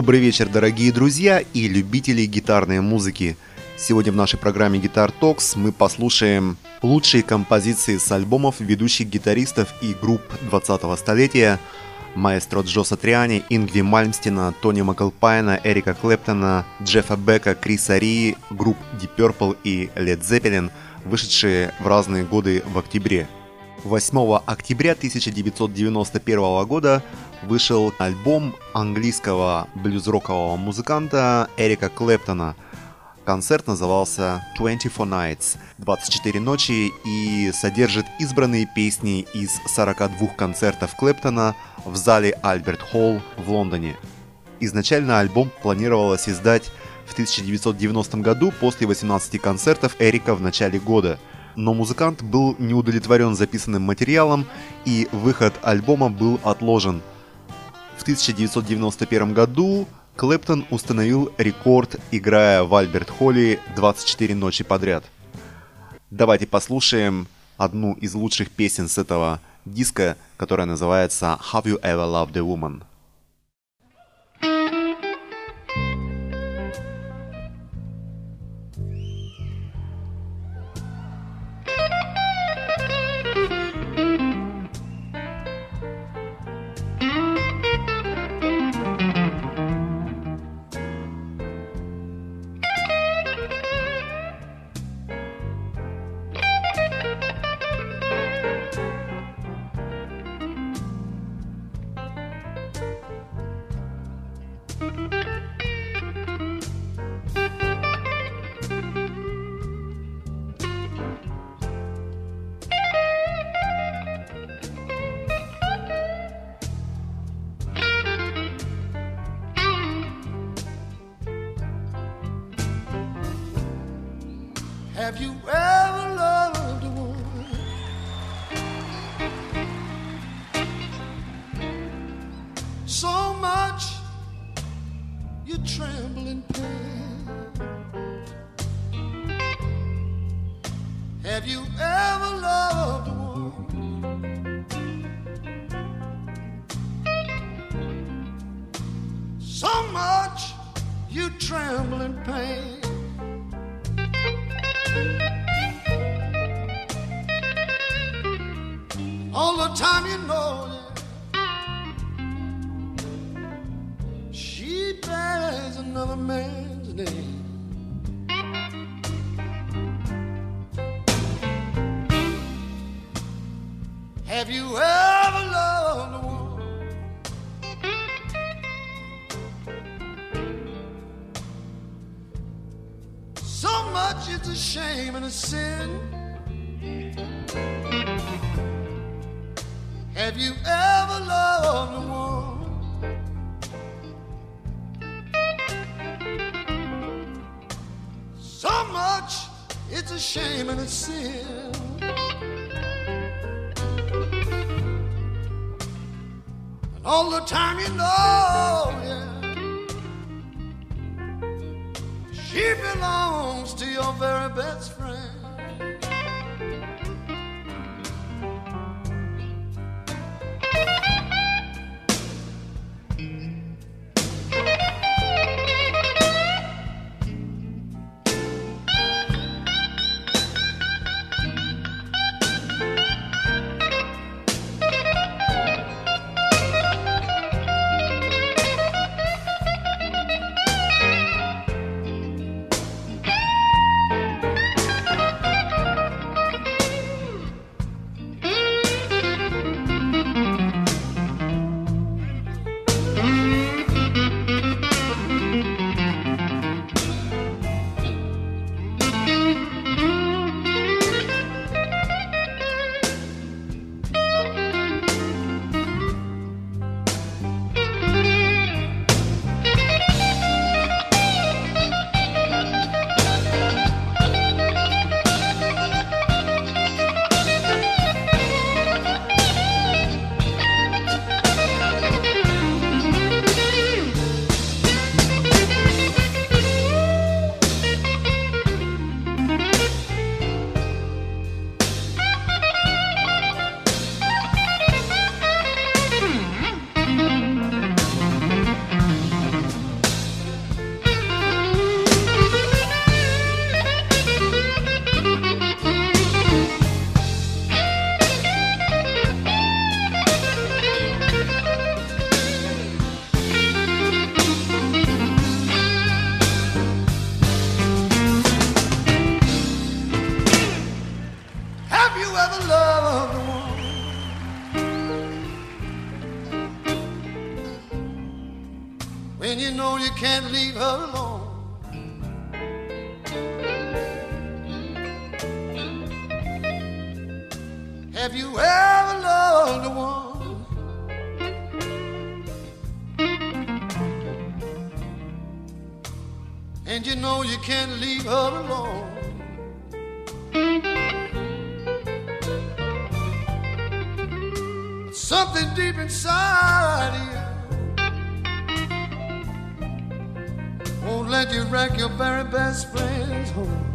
Добрый вечер, дорогие друзья и любители гитарной музыки. Сегодня в нашей программе Guitar Talks мы послушаем лучшие композиции с альбомов ведущих гитаристов и групп 20-го столетия маэстро Джо Сатриани, Ингви Мальмстина, Тони Маклпайна, Эрика Клэптона, Джеффа Бека, Криса Ри, групп Deep Purple и Led Zeppelin, вышедшие в разные годы в октябре. 8 октября 1991 года вышел альбом английского блюз-рокового музыканта Эрика Клэптона. Концерт назывался 24 Nights, 24 ночи и содержит избранные песни из 42 концертов Клэптона в зале Альберт Холл в Лондоне. Изначально альбом планировалось издать в 1990 году после 18 концертов Эрика в начале года – но музыкант был не удовлетворен записанным материалом, и выход альбома был отложен. В 1991 году Клэптон установил рекорд, играя в Альберт-Холле 24 ночи подряд. Давайте послушаем одну из лучших песен с этого диска, которая называется «Have You Ever Loved a Woman?». All the time you know, yeah, she belongs to your very best friend. Know you can't leave her alone. Have you ever loved a woman? And you know you can't leave her alone. Something deep inside you let you wreck your very best friend's home.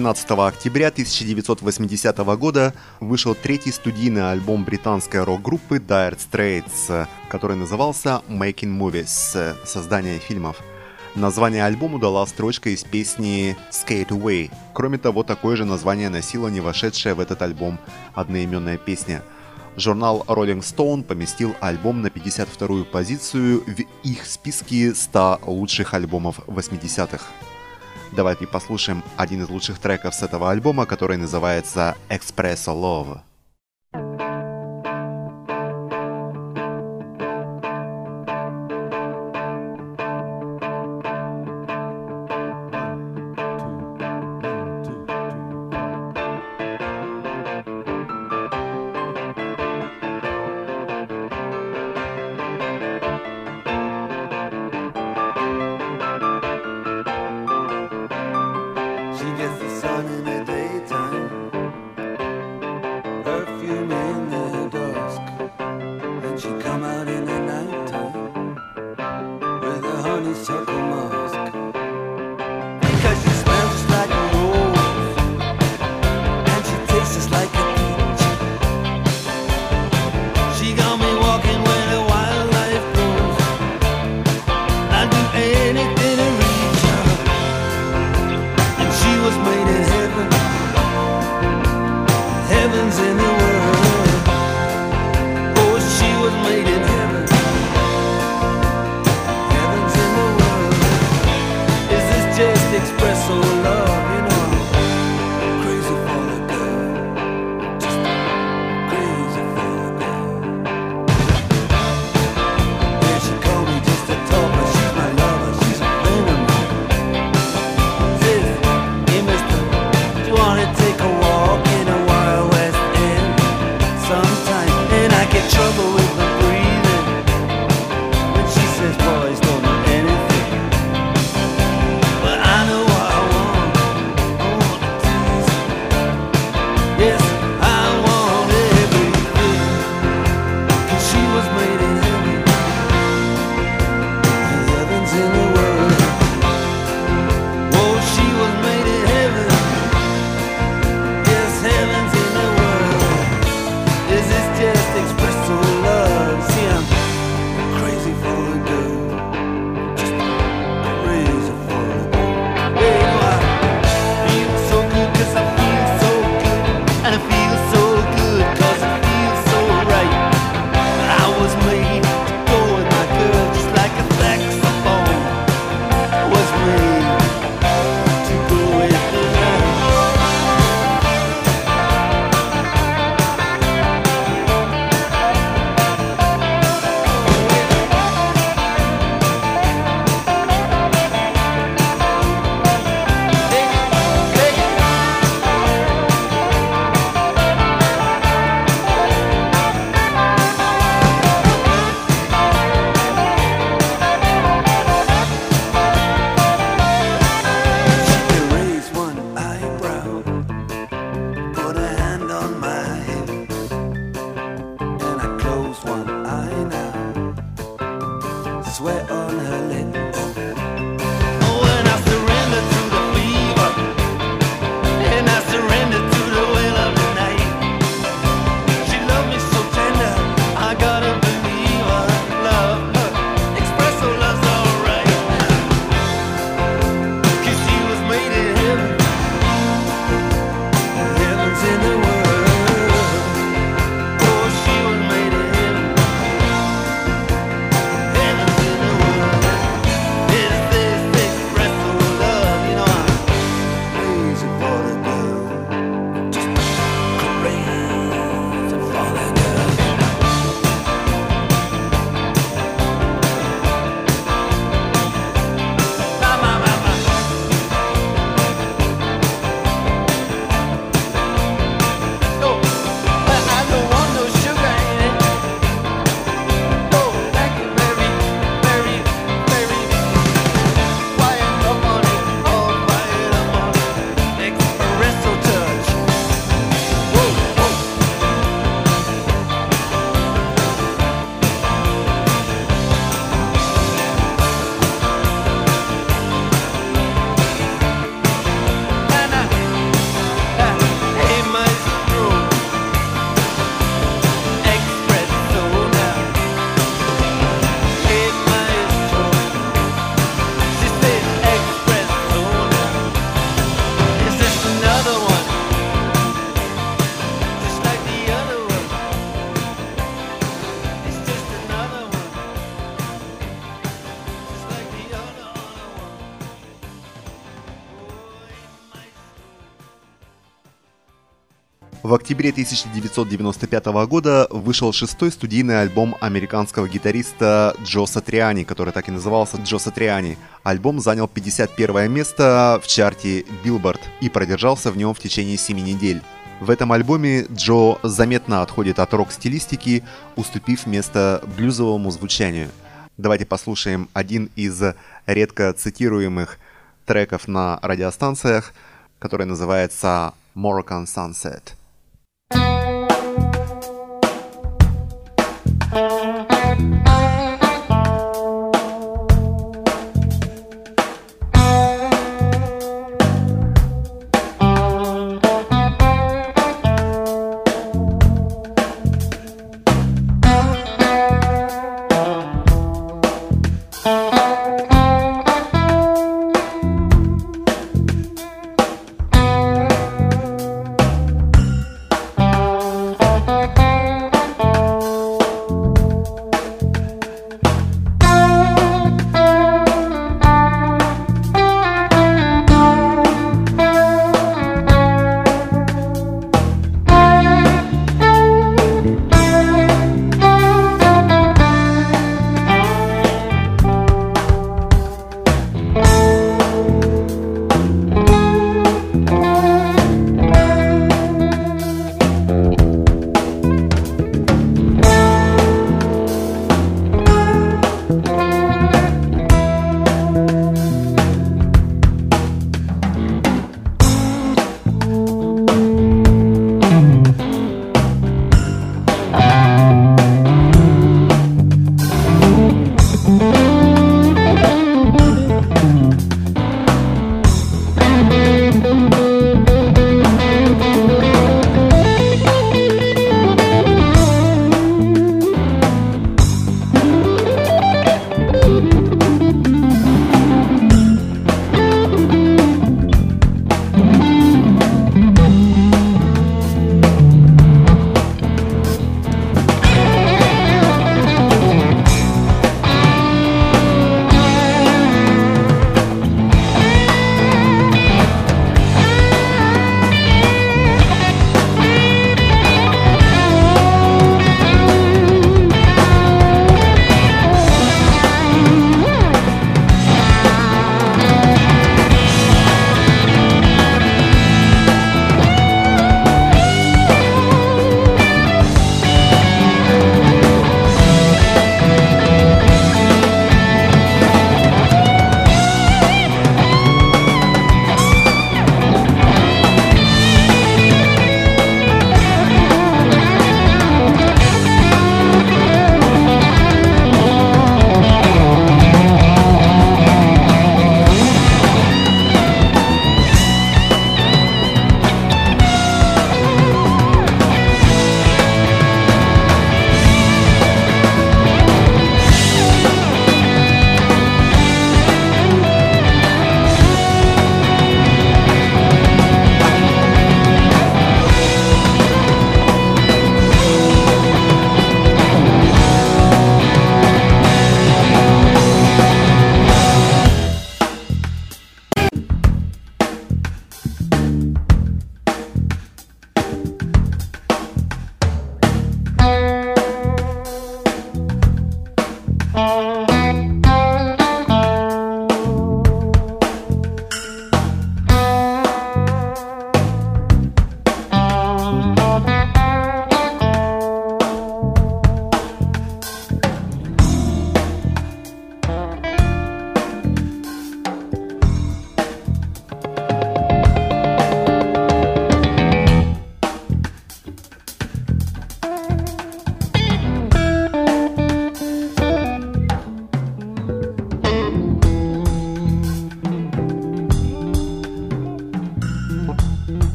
17 октября 1980 года вышел третий студийный альбом британской рок-группы Dire Straits, который назывался Making Movies – создание фильмов. Название альбому дала строчка из песни Skate Away. Кроме того, такое же название носила не вошедшая в этот альбом одноименная песня. Журнал Rolling Stone поместил альбом на 52-ю позицию в их списке 100 лучших альбомов 80-х. Давайте послушаем один из лучших треков с этого альбома, который называется Espresso Love. В октябре 1995 года вышел шестой студийный альбом американского гитариста Джо Сатриани, который так и назывался Джо Сатриани. Альбом занял 51 место в чарте Billboard и продержался в нем в течение 7 недель. В этом альбоме Джо заметно отходит от рок-стилистики, уступив место блюзовому звучанию. Давайте послушаем один из редко цитируемых треков на радиостанциях, который называется Moroccan Sunset.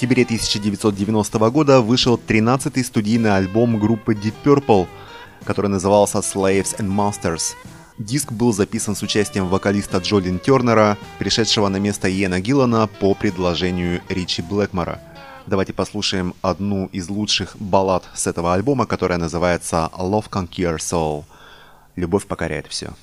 Октябре 1990 года вышел 13-й студийный альбом группы Deep Purple, который назывался Slaves and Masters. Диск был записан с участием вокалиста Джолин Тернера, пришедшего на место Иена Гиллана по предложению Ричи Блэкмора. Давайте послушаем одну из лучших баллад с этого альбома, которая называется «Love Conquer Soul». Любовь покоряет все.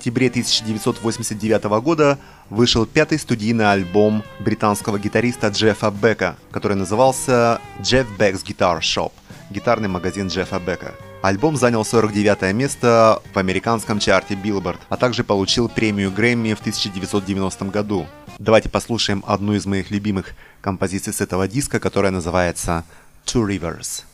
Октябре 1989 года вышел пятый студийный альбом британского гитариста Джеффа Бека, который назывался Jeff Beck's Guitar Shop – гитарный магазин Джеффа Бека. Альбом занял 49 место в американском чарте Billboard, а также получил премию Грэмми в 1990 году. Давайте послушаем одну из моих любимых композиций с этого диска, которая называется Two Rivers.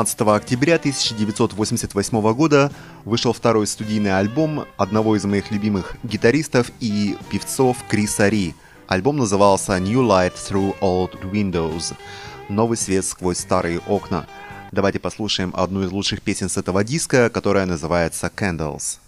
17 октября 1988 года вышел второй студийный альбом одного из моих любимых гитаристов и певцов Криса Ри. Альбом назывался New Light Through Old Windows – Новый свет сквозь старые окна. Давайте послушаем одну из лучших песен с этого диска, которая называется Candles.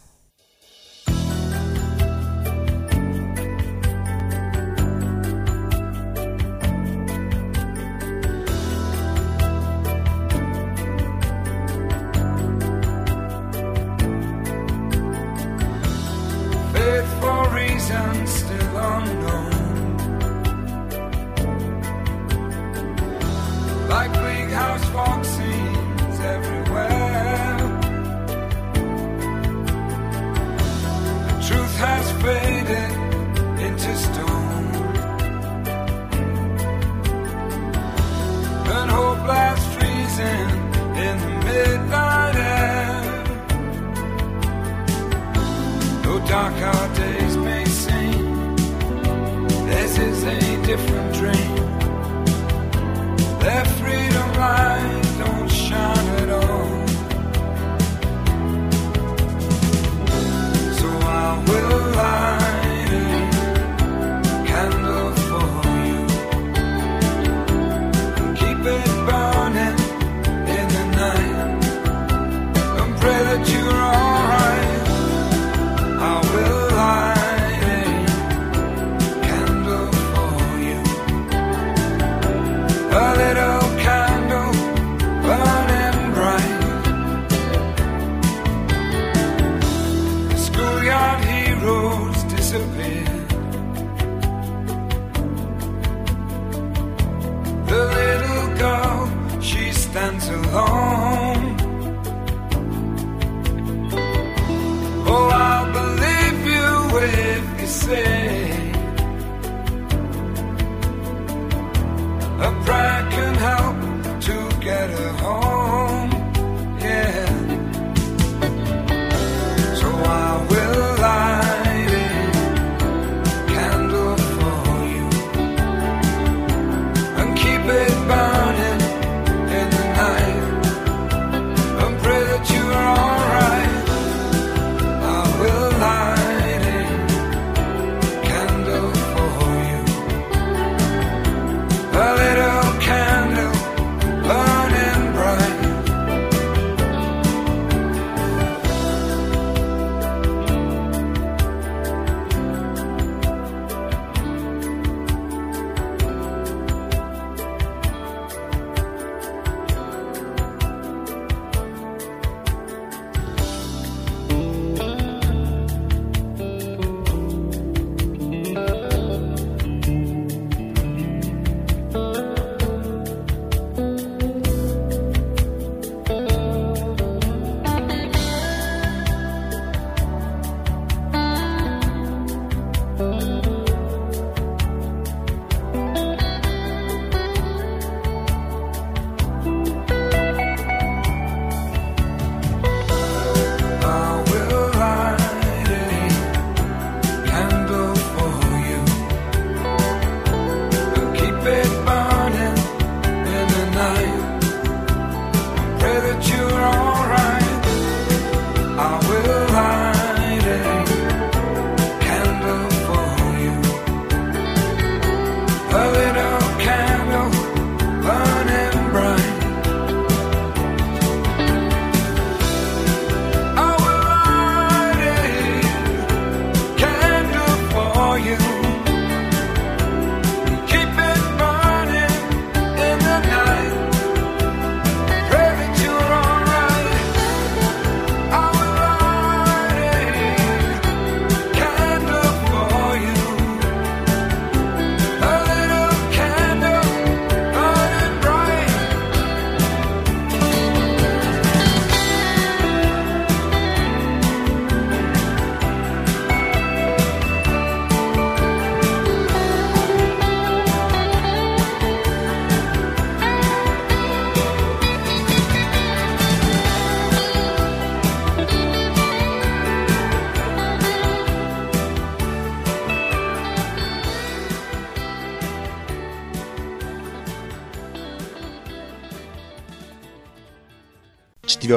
dark our days may seem, This is a different dream. Their freedom light don't shine at all. So I will lie.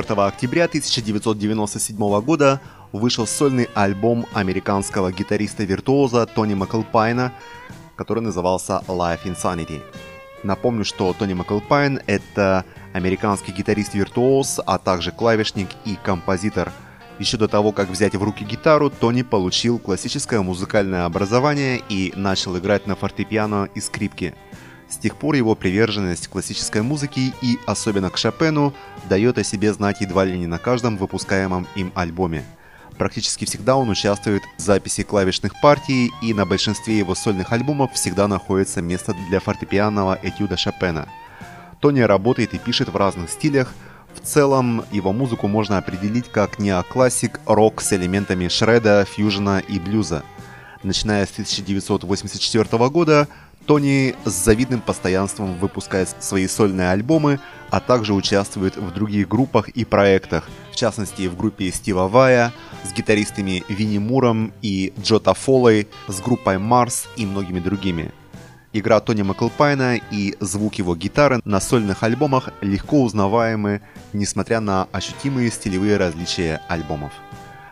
4 октября 1997 года вышел сольный альбом американского гитариста-виртуоза Тони Маклпайна, который назывался Life Insanity. Напомню, что Тони Маклпайн – это американский гитарист-виртуоз, а также клавишник и композитор. Еще до того, как взять в руки гитару, Тони получил классическое музыкальное образование и начал играть на фортепиано и скрипке. С тех пор его приверженность к классической музыке и особенно к Шопену дает о себе знать едва ли не на каждом выпускаемом им альбоме – Практически всегда он участвует в записи клавишных партий, и на большинстве его сольных альбомов всегда находится место для фортепианного этюда Шопена. Тони работает и пишет в разных стилях. В целом, его музыку можно определить как неоклассик рок с элементами шреда, фьюжена и блюза. Начиная с 1984 года, Тони с завидным постоянством выпускает свои сольные альбомы, а также участвует в других группах и проектах, в частности в группе Стива Вая, с гитаристами Винни Муром и Джота Фолой, с группой Марс и многими другими. Игра Тони Маклпайна и звук его гитары на сольных альбомах легко узнаваемы, несмотря на ощутимые стилевые различия альбомов.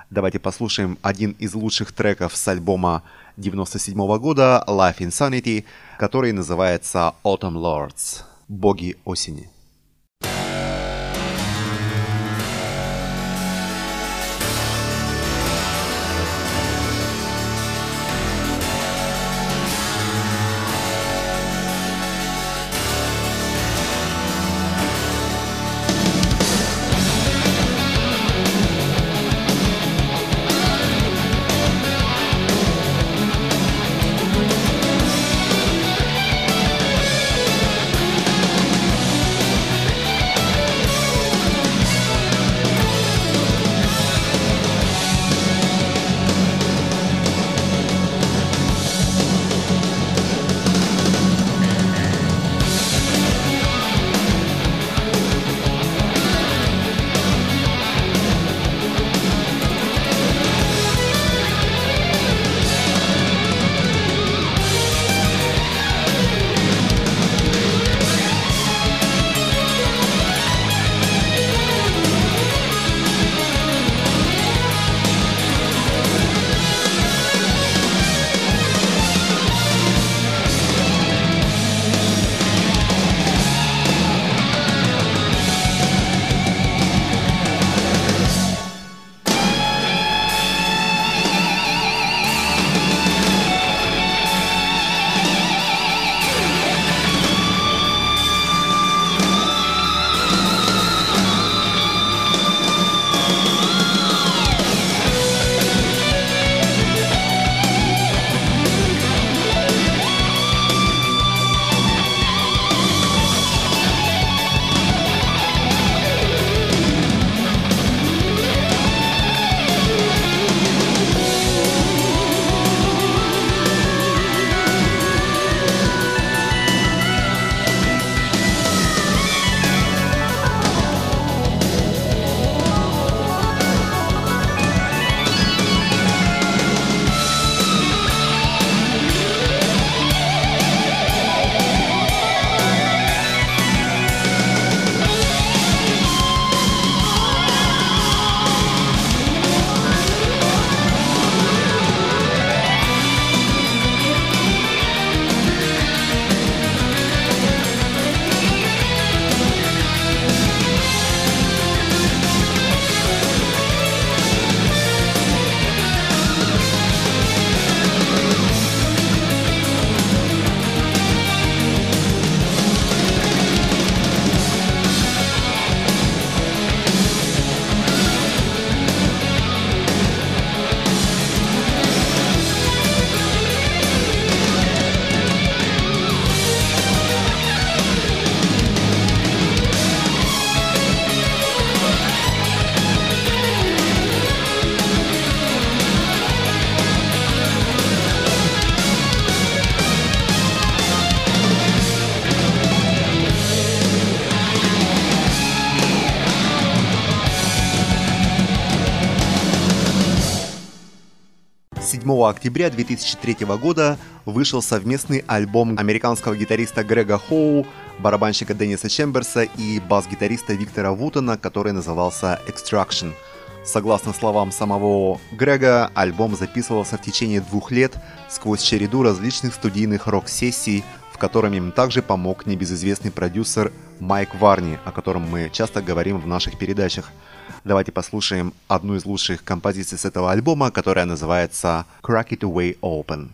Давайте послушаем один из лучших треков с альбома 97 года Life Insanity, который называется Autumn Lords – «Боги осени». Октября 2003 года вышел совместный альбом американского гитариста Грега Хоу, барабанщика Денниса Чемберса и бас-гитариста Виктора Вутона, который назывался Extraction. Согласно словам самого Грега, альбом записывался в течение двух лет сквозь череду различных студийных рок-сессий, в котором им также помог небезызвестный продюсер Майк Варни, о котором мы часто говорим в наших передачах. Давайте послушаем одну из лучших композиций с этого альбома, которая называется «Crack It Away Open».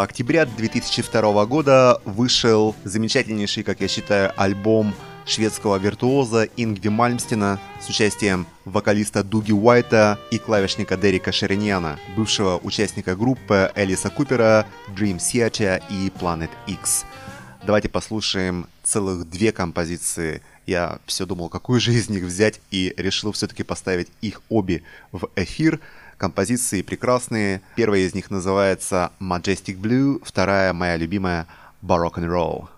октября 2002 года вышел замечательнейший, как я считаю, альбом шведского виртуоза Ингви Мальмстина с участием вокалиста Дуги Уайта и клавишника Дерека Шереньяна, бывшего участника группы Элиса Купера, Dream Theater и Planet X. Давайте послушаем целых две композиции. Я все думал, какую же из них взять, и решил все-таки поставить их обе в эфир. Композиции прекрасные. Первая из них называется Majestic Blue, вторая моя любимая Baroque and Roll.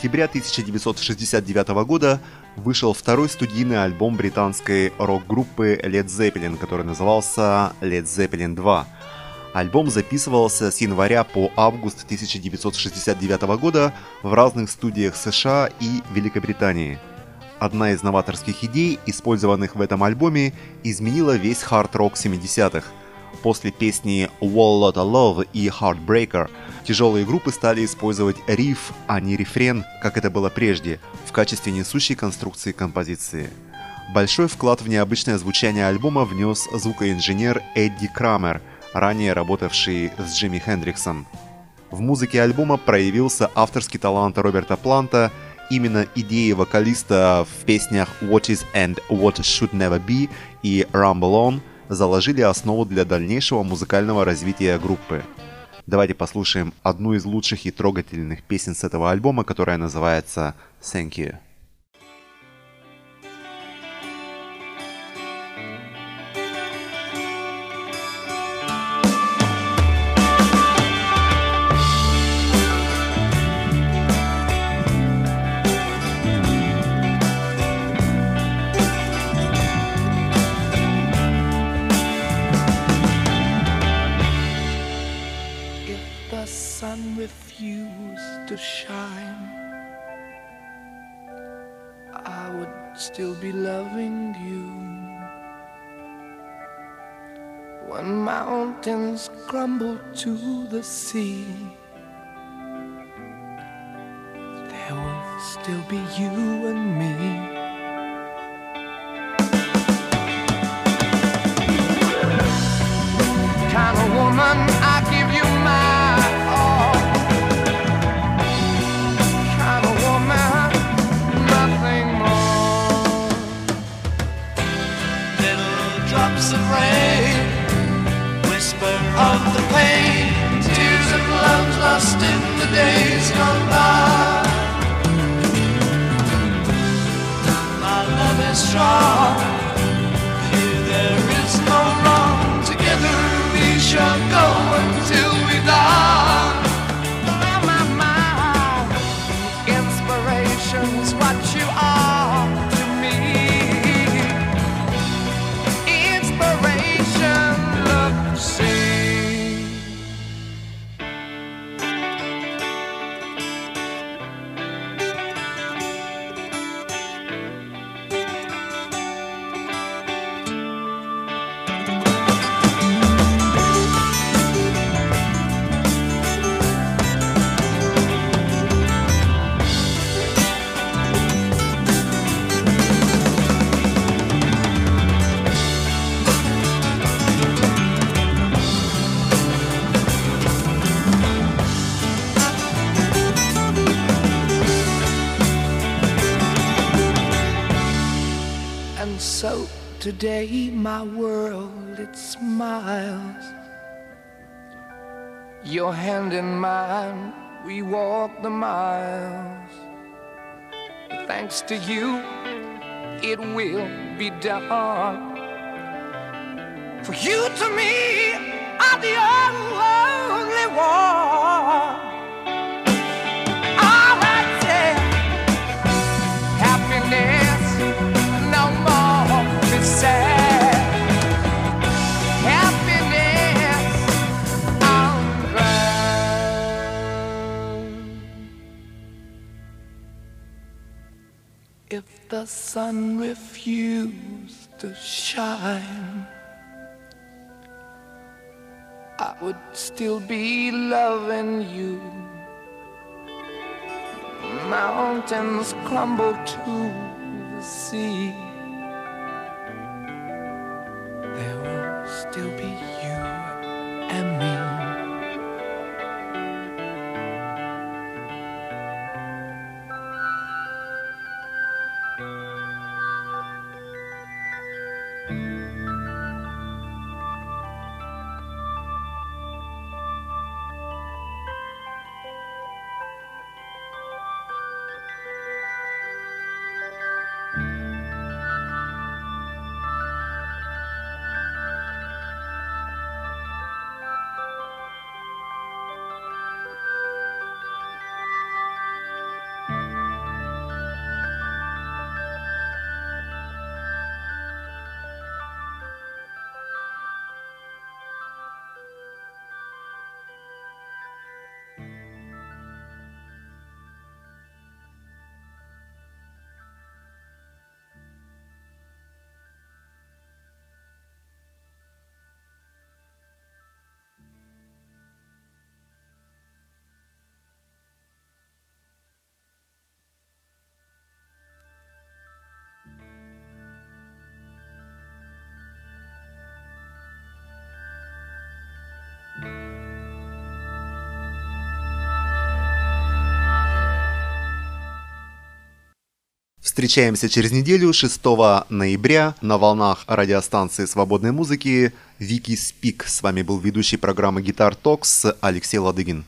Октября 1969 года вышел второй студийный альбом британской рок-группы Led Zeppelin, который назывался Led Zeppelin 2. Альбом записывался с января по август 1969 года в разных студиях США и Великобритании. Одна из новаторских идей, использованных в этом альбоме, изменила весь хард-рок 70-х. После песни Wall Lotta Love и Heartbreaker тяжелые группы стали использовать риф, а не рефрен, как это было прежде, в качестве несущей конструкции композиции. Большой вклад в необычное звучание альбома внес звукоинженер Эдди Крамер, ранее работавший с Джимми Хендриксом. В музыке альбома проявился авторский талант Роберта Планта, именно идеи вокалиста в песнях What Is and What Should Never Be и Rumble On заложили основу для дальнейшего музыкального развития группы. Давайте послушаем одну из лучших и трогательных песен с этого альбома, которая называется Thank You. to shine, I would still be loving you. When mountains crumble to the sea, there will still be you and me. Done. For you to me If the sun refused to shine. I would still be loving you. Mountains crumble to the sea. Встречаемся через неделю, 6 ноября, на волнах радиостанции свободной музыки Вики Спик. С вами был ведущий программы Гитар Токс Алексей Ладыгин.